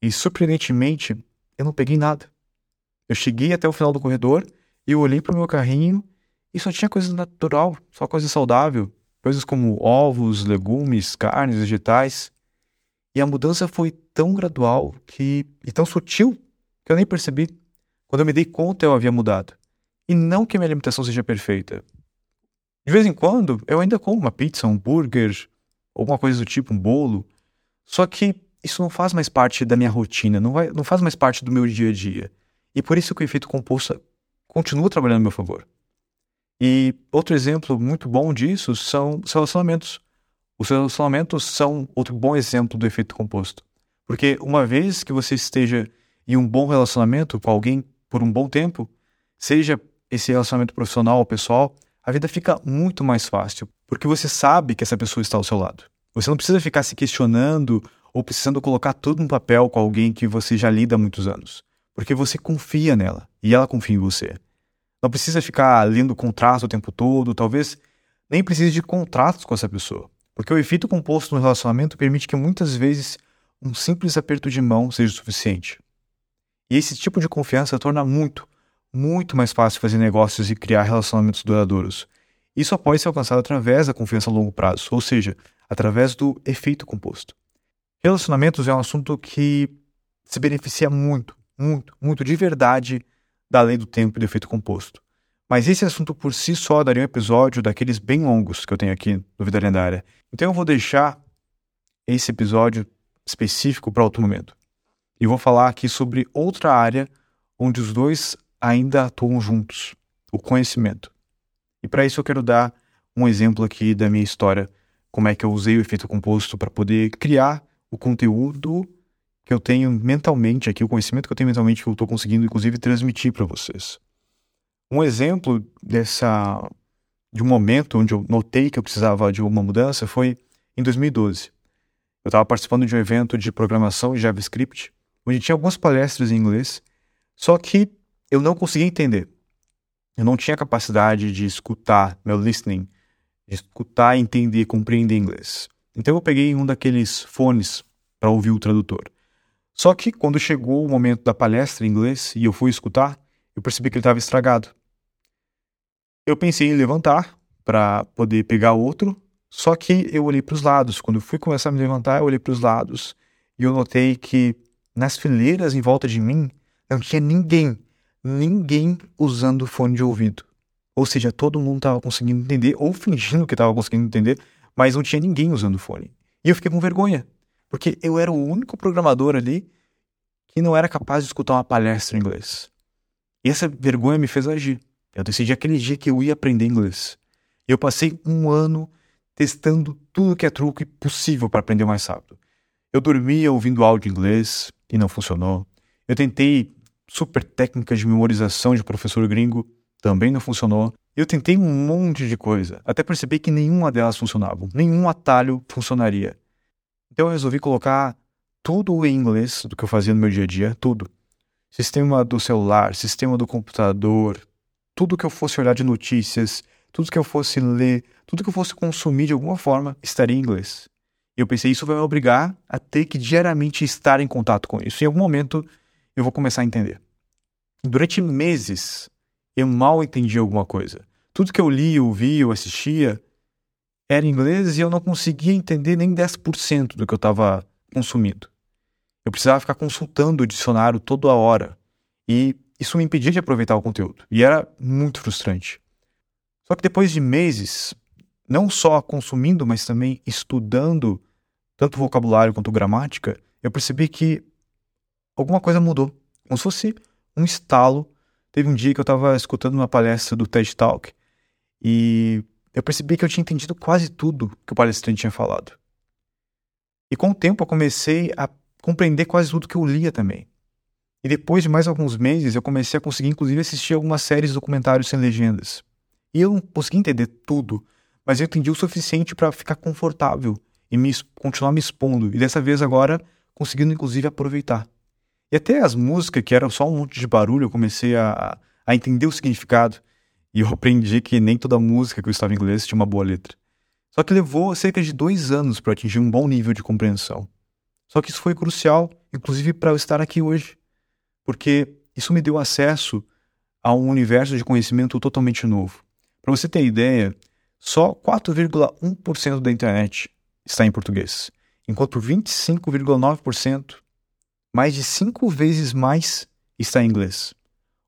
Speaker 1: E surpreendentemente, eu não peguei nada. Eu cheguei até o final do corredor eu olhei para o meu carrinho e só tinha coisa natural, só coisa saudável. Coisas como ovos, legumes, carnes, vegetais. E a mudança foi tão gradual que, e tão sutil que eu nem percebi. Quando eu me dei conta, eu havia mudado. E não que a minha alimentação seja perfeita. De vez em quando, eu ainda como uma pizza, um hambúrguer, alguma coisa do tipo, um bolo. Só que isso não faz mais parte da minha rotina, não, vai, não faz mais parte do meu dia a dia. E por isso que o efeito composto continua trabalhando a meu favor. E outro exemplo muito bom disso são os relacionamentos. Os relacionamentos são outro bom exemplo do efeito composto. Porque uma vez que você esteja em um bom relacionamento com alguém por um bom tempo, seja esse relacionamento profissional ou pessoal, a vida fica muito mais fácil, porque você sabe que essa pessoa está ao seu lado. Você não precisa ficar se questionando ou precisando colocar tudo no papel com alguém que você já lida há muitos anos, porque você confia nela e ela confia em você. Não precisa ficar lendo contrato o tempo todo, talvez nem precise de contratos com essa pessoa. Porque o efeito composto no relacionamento permite que muitas vezes um simples aperto de mão seja o suficiente. E esse tipo de confiança torna muito, muito mais fácil fazer negócios e criar relacionamentos duradouros. Isso só pode ser alcançado através da confiança a longo prazo, ou seja, através do efeito composto. Relacionamentos é um assunto que se beneficia muito, muito, muito de verdade da lei do tempo e do efeito composto. Mas esse assunto por si só daria um episódio daqueles bem longos que eu tenho aqui no Vida Lendária. Então eu vou deixar esse episódio específico para outro momento. E vou falar aqui sobre outra área onde os dois ainda atuam juntos, o conhecimento. E para isso eu quero dar um exemplo aqui da minha história, como é que eu usei o efeito composto para poder criar o conteúdo que eu tenho mentalmente aqui, o conhecimento que eu tenho mentalmente que eu estou conseguindo, inclusive, transmitir para vocês. Um exemplo dessa de um momento onde eu notei que eu precisava de uma mudança foi em 2012. Eu estava participando de um evento de programação em JavaScript, onde tinha algumas palestras em inglês, só que eu não conseguia entender. Eu não tinha capacidade de escutar, meu listening, de escutar, entender, compreender inglês. Então eu peguei um daqueles fones para ouvir o tradutor. Só que quando chegou o momento da palestra em inglês e eu fui escutar, eu percebi que ele estava estragado. Eu pensei em levantar para poder pegar outro, só que eu olhei para os lados. Quando eu fui começar a me levantar, eu olhei para os lados e eu notei que nas fileiras em volta de mim não tinha ninguém, ninguém usando fone de ouvido. Ou seja, todo mundo estava conseguindo entender, ou fingindo que estava conseguindo entender, mas não tinha ninguém usando fone. E eu fiquei com vergonha. Porque eu era o único programador ali que não era capaz de escutar uma palestra em inglês. E essa vergonha me fez agir. Eu decidi aquele dia que eu ia aprender inglês. Eu passei um ano testando tudo que é truque possível para aprender mais rápido. Eu dormia ouvindo áudio em inglês e não funcionou. Eu tentei super técnicas de memorização de professor gringo, também não funcionou. Eu tentei um monte de coisa, até perceber que nenhuma delas funcionava, nenhum atalho funcionaria. Então eu resolvi colocar tudo em inglês do que eu fazia no meu dia a dia, tudo. Sistema do celular, sistema do computador, tudo que eu fosse olhar de notícias, tudo que eu fosse ler, tudo que eu fosse consumir de alguma forma estaria em inglês. Eu pensei, isso vai me obrigar a ter que diariamente estar em contato com isso. Em algum momento eu vou começar a entender. Durante meses eu mal entendia alguma coisa. Tudo que eu li, ouvia, ou assistia era inglês e eu não conseguia entender nem 10% do que eu estava consumindo. Eu precisava ficar consultando o dicionário toda hora e isso me impedia de aproveitar o conteúdo e era muito frustrante. Só que depois de meses, não só consumindo, mas também estudando tanto vocabulário quanto gramática, eu percebi que alguma coisa mudou. Como se fosse um estalo. Teve um dia que eu estava escutando uma palestra do TED Talk e eu percebi que eu tinha entendido quase tudo que o palestrante tinha falado. E com o tempo eu comecei a compreender quase tudo que eu lia também. E depois de mais alguns meses eu comecei a conseguir inclusive assistir algumas séries documentários sem legendas. E eu não consegui entender tudo, mas eu entendi o suficiente para ficar confortável e me, continuar me expondo. E dessa vez agora conseguindo inclusive aproveitar. E até as músicas, que eram só um monte de barulho, eu comecei a, a entender o significado. E eu aprendi que nem toda música que eu estava em inglês tinha uma boa letra. Só que levou cerca de dois anos para atingir um bom nível de compreensão. Só que isso foi crucial, inclusive para eu estar aqui hoje, porque isso me deu acesso a um universo de conhecimento totalmente novo. Para você ter ideia, só 4,1% da internet está em português, enquanto 25,9%, mais de cinco vezes mais, está em inglês.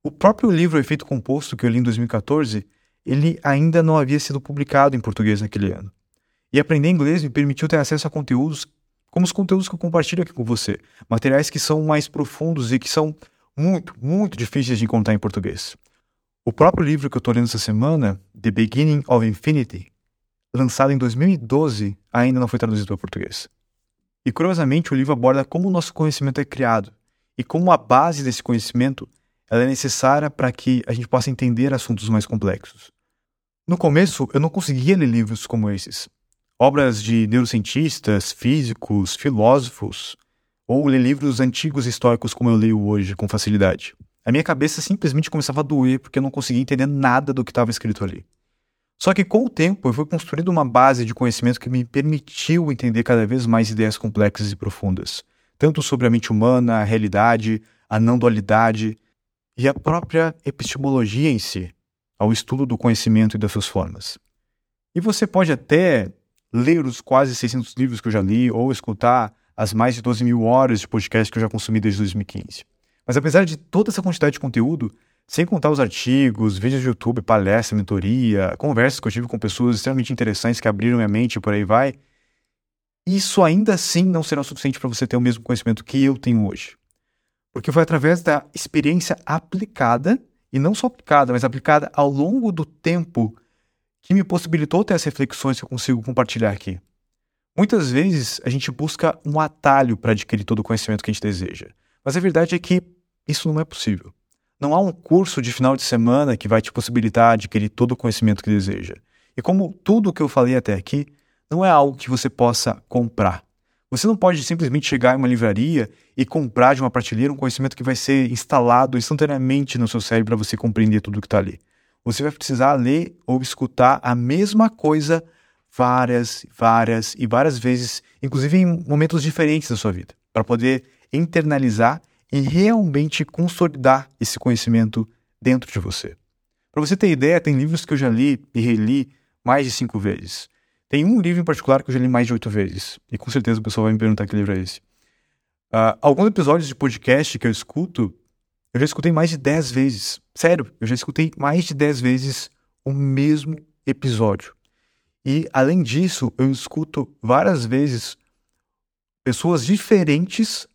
Speaker 1: O próprio livro Efeito Composto, que eu li em 2014, ele ainda não havia sido publicado em português naquele ano. E aprender inglês me permitiu ter acesso a conteúdos como os conteúdos que eu compartilho aqui com você. Materiais que são mais profundos e que são muito, muito difíceis de encontrar em português. O próprio livro que eu estou lendo essa semana, The Beginning of Infinity, lançado em 2012, ainda não foi traduzido para português. E curiosamente, o livro aborda como o nosso conhecimento é criado e como a base desse conhecimento ela é necessária para que a gente possa entender assuntos mais complexos. No começo, eu não conseguia ler livros como esses, obras de neurocientistas, físicos, filósofos, ou ler livros antigos históricos como eu leio hoje com facilidade. A minha cabeça simplesmente começava a doer porque eu não conseguia entender nada do que estava escrito ali. Só que com o tempo eu fui construindo uma base de conhecimento que me permitiu entender cada vez mais ideias complexas e profundas, tanto sobre a mente humana, a realidade, a não dualidade e a própria epistemologia em si, ao estudo do conhecimento e das suas formas. E você pode até ler os quase 600 livros que eu já li ou escutar as mais de 12 mil horas de podcast que eu já consumi desde 2015. Mas apesar de toda essa quantidade de conteúdo, sem contar os artigos, vídeos de YouTube, palestra, mentoria, conversas que eu tive com pessoas extremamente interessantes que abriram minha mente e por aí vai, isso ainda assim não será o suficiente para você ter o mesmo conhecimento que eu tenho hoje. Porque foi através da experiência aplicada, e não só aplicada, mas aplicada ao longo do tempo que me possibilitou ter as reflexões que eu consigo compartilhar aqui. Muitas vezes a gente busca um atalho para adquirir todo o conhecimento que a gente deseja, mas a verdade é que isso não é possível. Não há um curso de final de semana que vai te possibilitar adquirir todo o conhecimento que deseja. E como tudo o que eu falei até aqui, não é algo que você possa comprar. Você não pode simplesmente chegar em uma livraria e comprar de uma prateleira um conhecimento que vai ser instalado instantaneamente no seu cérebro para você compreender tudo o que está ali você vai precisar ler ou escutar a mesma coisa várias, várias e várias vezes, inclusive em momentos diferentes da sua vida, para poder internalizar e realmente consolidar esse conhecimento dentro de você. Para você ter ideia, tem livros que eu já li e reli mais de cinco vezes. Tem um livro em particular que eu já li mais de oito vezes. E com certeza o pessoal vai me perguntar que livro é esse. Uh, alguns episódios de podcast que eu escuto eu já escutei mais de 10 vezes. Sério, eu já escutei mais de 10 vezes o mesmo episódio. E, além disso, eu escuto várias vezes pessoas diferentes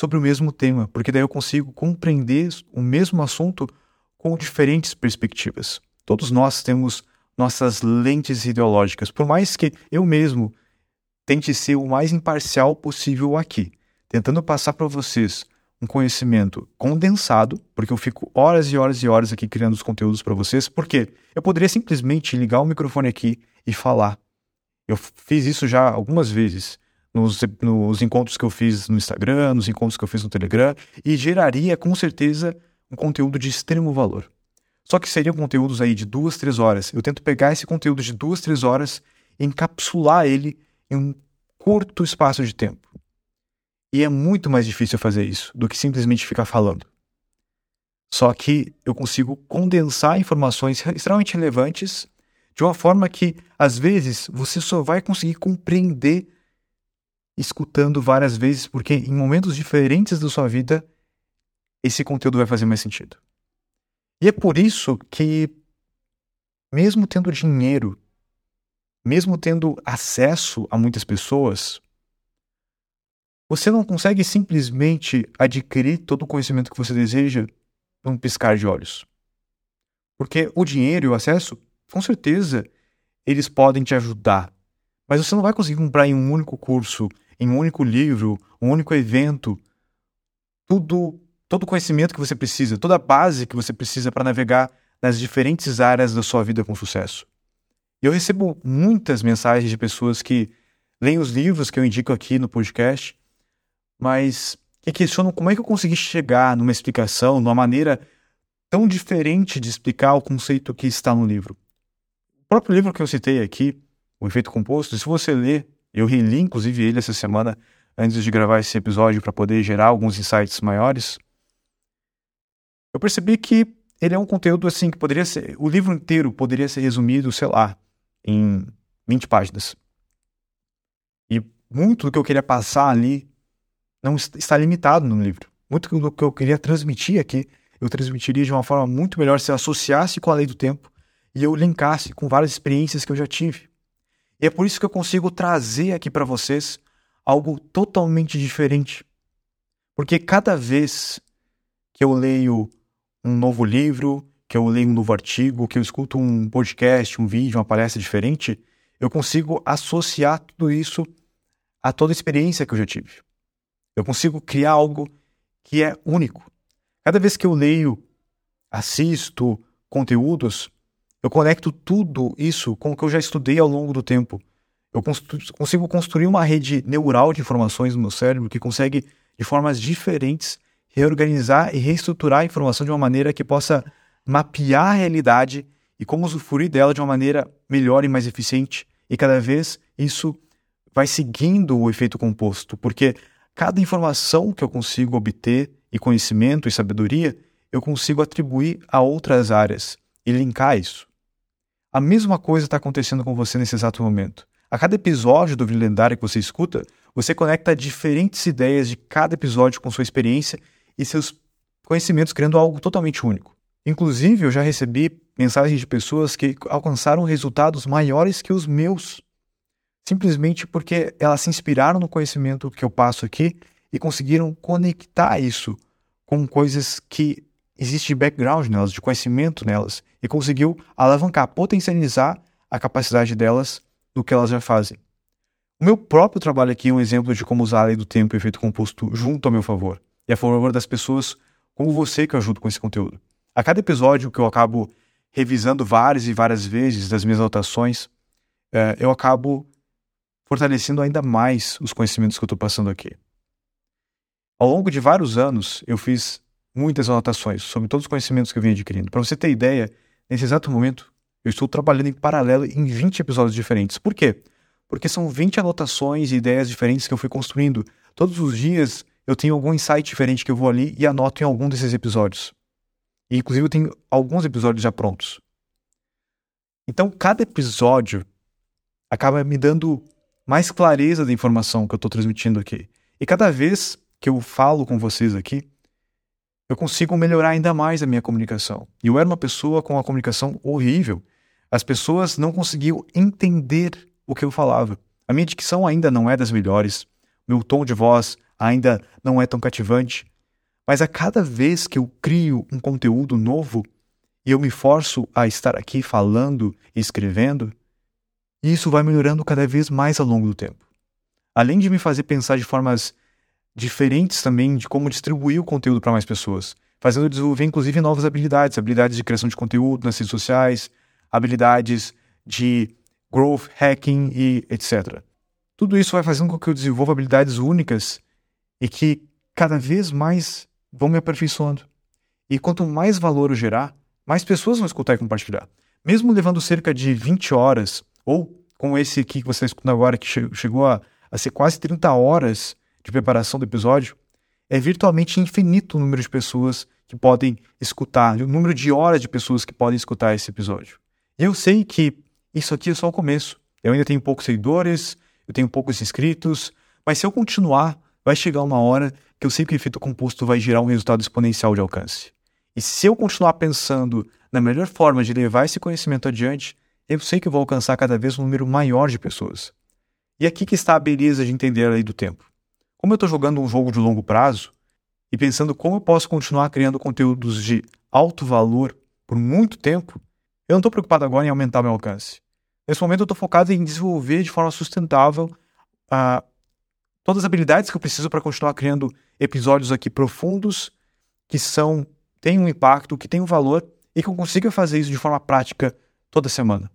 Speaker 1: sobre o mesmo tema, porque daí eu consigo compreender o mesmo assunto com diferentes perspectivas. Todos nós temos nossas lentes ideológicas, por mais que eu mesmo tente ser o mais imparcial possível aqui, tentando passar para vocês um conhecimento condensado, porque eu fico horas e horas e horas aqui criando os conteúdos para vocês, porque eu poderia simplesmente ligar o microfone aqui e falar. Eu fiz isso já algumas vezes nos, nos encontros que eu fiz no Instagram, nos encontros que eu fiz no Telegram, e geraria com certeza um conteúdo de extremo valor. Só que seriam conteúdos aí de duas, três horas. Eu tento pegar esse conteúdo de duas, três horas e encapsular ele em um curto espaço de tempo. E é muito mais difícil fazer isso do que simplesmente ficar falando. Só que eu consigo condensar informações extremamente relevantes de uma forma que, às vezes, você só vai conseguir compreender escutando várias vezes, porque em momentos diferentes da sua vida, esse conteúdo vai fazer mais sentido. E é por isso que, mesmo tendo dinheiro, mesmo tendo acesso a muitas pessoas, você não consegue simplesmente adquirir todo o conhecimento que você deseja num piscar de olhos. Porque o dinheiro e o acesso, com certeza, eles podem te ajudar. Mas você não vai conseguir comprar em um único curso, em um único livro, um único evento, tudo, todo o conhecimento que você precisa, toda a base que você precisa para navegar nas diferentes áreas da sua vida com sucesso. E eu recebo muitas mensagens de pessoas que leem os livros que eu indico aqui no podcast mas que questionam como é que eu consegui chegar numa explicação, numa maneira tão diferente de explicar o conceito que está no livro. O próprio livro que eu citei aqui, O Efeito Composto, se você ler, eu reli inclusive ele essa semana antes de gravar esse episódio para poder gerar alguns insights maiores. Eu percebi que ele é um conteúdo assim que poderia ser, o livro inteiro poderia ser resumido, sei lá, em 20 páginas. E muito do que eu queria passar ali não está limitado no livro. Muito do que eu queria transmitir aqui eu transmitiria de uma forma muito melhor se eu associasse com a lei do tempo e eu linkasse com várias experiências que eu já tive. E é por isso que eu consigo trazer aqui para vocês algo totalmente diferente. Porque cada vez que eu leio um novo livro, que eu leio um novo artigo, que eu escuto um podcast, um vídeo, uma palestra diferente, eu consigo associar tudo isso a toda a experiência que eu já tive. Eu consigo criar algo que é único. Cada vez que eu leio, assisto conteúdos, eu conecto tudo isso com o que eu já estudei ao longo do tempo. Eu consigo construir uma rede neural de informações no meu cérebro que consegue, de formas diferentes, reorganizar e reestruturar a informação de uma maneira que possa mapear a realidade e como usufruir dela de uma maneira melhor e mais eficiente. E cada vez isso vai seguindo o efeito composto, porque cada informação que eu consigo obter e conhecimento e sabedoria, eu consigo atribuir a outras áreas e linkar isso. A mesma coisa está acontecendo com você nesse exato momento. A cada episódio do Vida Lendária que você escuta, você conecta diferentes ideias de cada episódio com sua experiência e seus conhecimentos, criando algo totalmente único. Inclusive, eu já recebi mensagens de pessoas que alcançaram resultados maiores que os meus, simplesmente porque elas se inspiraram no conhecimento que eu passo aqui e conseguiram conectar isso com coisas que existe background nelas, de conhecimento nelas, e conseguiu alavancar, potencializar a capacidade delas no que elas já fazem. O meu próprio trabalho aqui é um exemplo de como usar a lei do tempo e efeito composto junto ao meu favor, e a favor das pessoas como você que eu ajudo com esse conteúdo. A cada episódio que eu acabo revisando várias e várias vezes das minhas anotações, é, eu acabo fortalecendo ainda mais os conhecimentos que eu estou passando aqui. Ao longo de vários anos, eu fiz muitas anotações sobre todos os conhecimentos que eu venho adquirindo. Para você ter ideia, nesse exato momento, eu estou trabalhando em paralelo em 20 episódios diferentes. Por quê? Porque são 20 anotações e ideias diferentes que eu fui construindo. Todos os dias eu tenho algum insight diferente que eu vou ali e anoto em algum desses episódios. E, inclusive, eu tenho alguns episódios já prontos. Então, cada episódio acaba me dando mais clareza da informação que eu estou transmitindo aqui. E cada vez que eu falo com vocês aqui, eu consigo melhorar ainda mais a minha comunicação. E eu era uma pessoa com uma comunicação horrível. As pessoas não conseguiam entender o que eu falava. A minha dicção ainda não é das melhores, meu tom de voz ainda não é tão cativante, mas a cada vez que eu crio um conteúdo novo e eu me forço a estar aqui falando e escrevendo, isso vai melhorando cada vez mais ao longo do tempo. Além de me fazer pensar de formas diferentes também de como distribuir o conteúdo para mais pessoas, fazendo desenvolver inclusive novas habilidades, habilidades de criação de conteúdo nas redes sociais, habilidades de growth hacking e etc. Tudo isso vai fazendo com que eu desenvolva habilidades únicas e que cada vez mais vão me aperfeiçoando. E quanto mais valor eu gerar, mais pessoas vão escutar e compartilhar. Mesmo levando cerca de 20 horas, ou como esse aqui que você está escutando agora, que chegou a, a ser quase 30 horas de preparação do episódio, é virtualmente infinito o número de pessoas que podem escutar, o número de horas de pessoas que podem escutar esse episódio. E eu sei que isso aqui é só o começo. Eu ainda tenho poucos seguidores, eu tenho poucos inscritos, mas se eu continuar, vai chegar uma hora que eu sei que o efeito composto vai gerar um resultado exponencial de alcance. E se eu continuar pensando na melhor forma de levar esse conhecimento adiante, eu sei que eu vou alcançar cada vez um número maior de pessoas. E aqui que está a beleza de entender a lei do tempo. Como eu estou jogando um jogo de longo prazo e pensando como eu posso continuar criando conteúdos de alto valor por muito tempo, eu não estou preocupado agora em aumentar meu alcance. Nesse momento eu estou focado em desenvolver de forma sustentável uh, todas as habilidades que eu preciso para continuar criando episódios aqui profundos que são têm um impacto, que têm um valor e que eu consiga fazer isso de forma prática toda semana.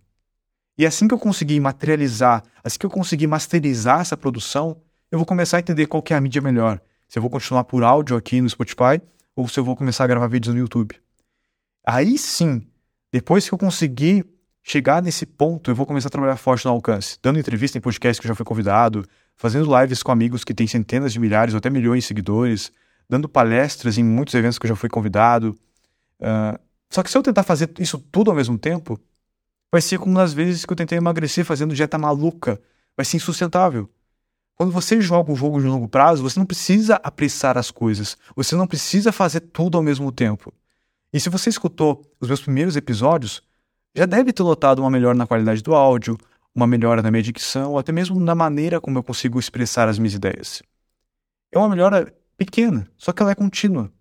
Speaker 1: E assim que eu conseguir materializar, assim que eu conseguir masterizar essa produção, eu vou começar a entender qual que é a mídia melhor. Se eu vou continuar por áudio aqui no Spotify ou se eu vou começar a gravar vídeos no YouTube. Aí sim, depois que eu conseguir chegar nesse ponto, eu vou começar a trabalhar forte no alcance, dando entrevista em podcast que eu já fui convidado, fazendo lives com amigos que têm centenas de milhares ou até milhões de seguidores, dando palestras em muitos eventos que eu já fui convidado. Uh, só que se eu tentar fazer isso tudo ao mesmo tempo, vai ser como nas vezes que eu tentei emagrecer fazendo dieta maluca. Vai ser insustentável. Quando você joga um jogo de longo prazo, você não precisa apressar as coisas. Você não precisa fazer tudo ao mesmo tempo. E se você escutou os meus primeiros episódios, já deve ter notado uma melhora na qualidade do áudio, uma melhora na minha dicção, ou até mesmo na maneira como eu consigo expressar as minhas ideias. É uma melhora pequena, só que ela é contínua.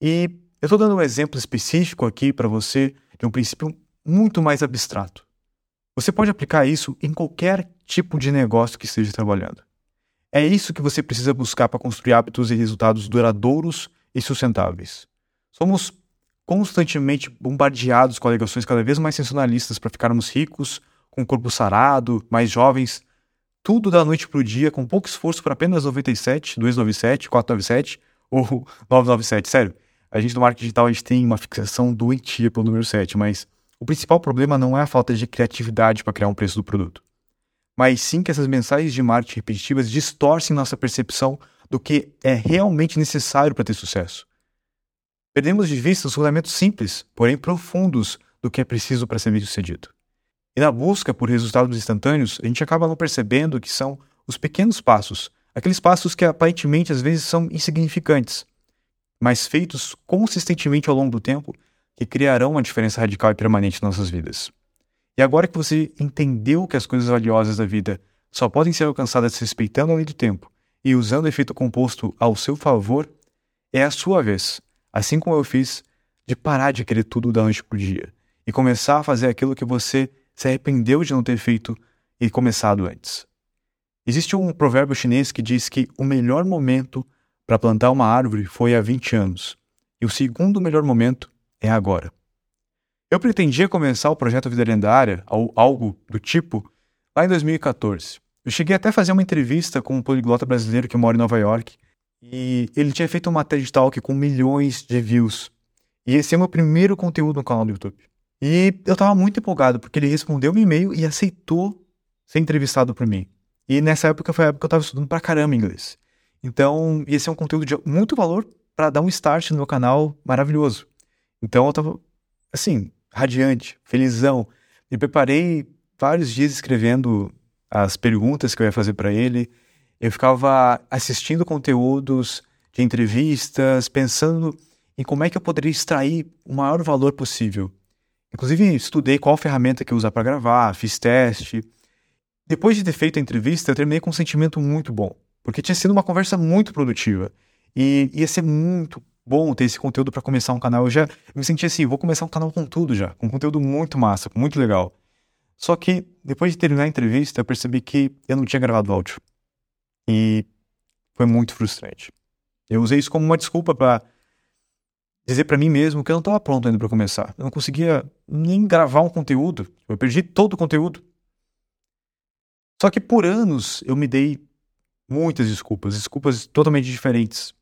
Speaker 1: E eu estou dando um exemplo específico aqui para você de um princípio muito mais abstrato. Você pode aplicar isso em qualquer tipo de negócio que esteja trabalhando. É isso que você precisa buscar para construir hábitos e resultados duradouros e sustentáveis. Somos constantemente bombardeados com alegações cada vez mais sensacionalistas para ficarmos ricos, com o corpo sarado, mais jovens, tudo da noite para o dia, com pouco esforço para apenas 97, 297, 497 ou 997. Sério, a gente no marketing digital a gente tem uma fixação doentia pelo número 7, mas o principal problema não é a falta de criatividade para criar um preço do produto, mas sim que essas mensagens de marketing repetitivas distorcem nossa percepção do que é realmente necessário para ter sucesso. Perdemos de vista os fundamentos simples, porém profundos, do que é preciso para ser bem sucedido. E na busca por resultados instantâneos, a gente acaba não percebendo que são os pequenos passos, aqueles passos que aparentemente às vezes são insignificantes, mas feitos consistentemente ao longo do tempo, que criarão uma diferença radical e permanente em nossas vidas. E agora que você entendeu que as coisas valiosas da vida só podem ser alcançadas respeitando a lei do tempo e usando o efeito composto ao seu favor, é a sua vez, assim como eu fiz, de parar de querer tudo da noite para o dia e começar a fazer aquilo que você se arrependeu de não ter feito e começado antes. Existe um provérbio chinês que diz que o melhor momento para plantar uma árvore foi há 20 anos, e o segundo melhor momento é agora. Eu pretendia começar o projeto Vida Lendária, ou algo do tipo, lá em 2014. Eu cheguei até a fazer uma entrevista com um poliglota brasileiro que mora em Nova York, e ele tinha feito uma TED Talk com milhões de views. E esse é o meu primeiro conteúdo no canal do YouTube. E eu estava muito empolgado, porque ele respondeu meu e-mail e aceitou ser entrevistado por mim. E nessa época foi a época que eu estava estudando pra caramba inglês. Então, esse é um conteúdo de muito valor para dar um start no meu canal maravilhoso. Então, eu estava, assim, radiante, felizão. Me preparei vários dias escrevendo as perguntas que eu ia fazer para ele. Eu ficava assistindo conteúdos de entrevistas, pensando em como é que eu poderia extrair o maior valor possível. Inclusive, estudei qual ferramenta que eu usar para gravar, fiz teste. Depois de ter feito a entrevista, eu terminei com um sentimento muito bom, porque tinha sido uma conversa muito produtiva. E ia ser muito bom ter esse conteúdo para começar um canal. Eu já me senti assim, vou começar um canal com tudo já, com conteúdo muito massa, muito legal. Só que depois de terminar a entrevista, eu percebi que eu não tinha gravado áudio. E foi muito frustrante. Eu usei isso como uma desculpa para dizer para mim mesmo que eu não estava pronto ainda para começar. Eu não conseguia nem gravar um conteúdo. Eu perdi todo o conteúdo. Só que por anos eu me dei muitas desculpas, desculpas totalmente diferentes.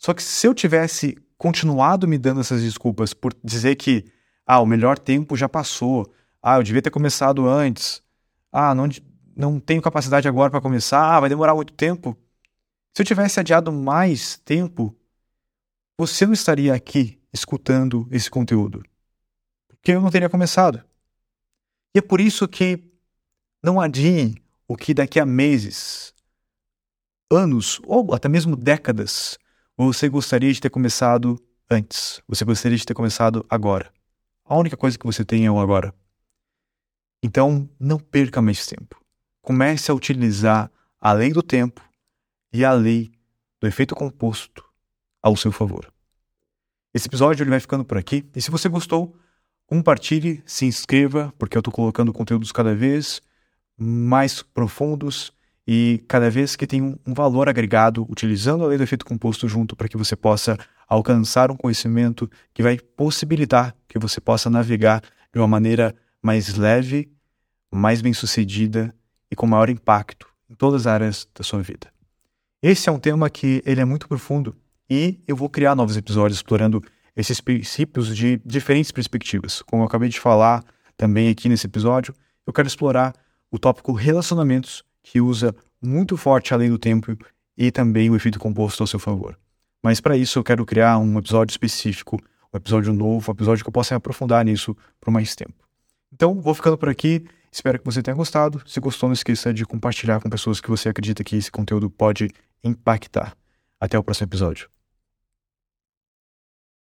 Speaker 1: Só que se eu tivesse continuado me dando essas desculpas por dizer que ah, o melhor tempo já passou, ah, eu devia ter começado antes, ah, não, não tenho capacidade agora para começar, ah, vai demorar muito tempo. Se eu tivesse adiado mais tempo, você não estaria aqui escutando esse conteúdo. Porque eu não teria começado. E é por isso que não adiem o que daqui a meses, anos ou até mesmo décadas você gostaria de ter começado antes. Você gostaria de ter começado agora. A única coisa que você tem é o agora. Então, não perca mais tempo. Comece a utilizar a lei do tempo e a lei do efeito composto ao seu favor. Esse episódio ele vai ficando por aqui. E se você gostou, compartilhe, se inscreva, porque eu estou colocando conteúdos cada vez mais profundos e cada vez que tem um valor agregado, utilizando a lei do efeito composto junto para que você possa alcançar um conhecimento que vai possibilitar que você possa navegar de uma maneira mais leve, mais bem sucedida e com maior impacto em todas as áreas da sua vida. Esse é um tema que ele é muito profundo e eu vou criar novos episódios explorando esses princípios de diferentes perspectivas. Como eu acabei de falar também aqui nesse episódio, eu quero explorar o tópico relacionamentos, que usa muito forte a lei do tempo e também o efeito composto ao seu favor. Mas para isso eu quero criar um episódio específico, um episódio novo, um episódio que eu possa aprofundar nisso por mais tempo. Então, vou ficando por aqui. Espero que você tenha gostado. Se gostou, não esqueça de compartilhar com pessoas que você acredita que esse conteúdo pode impactar. Até o próximo episódio.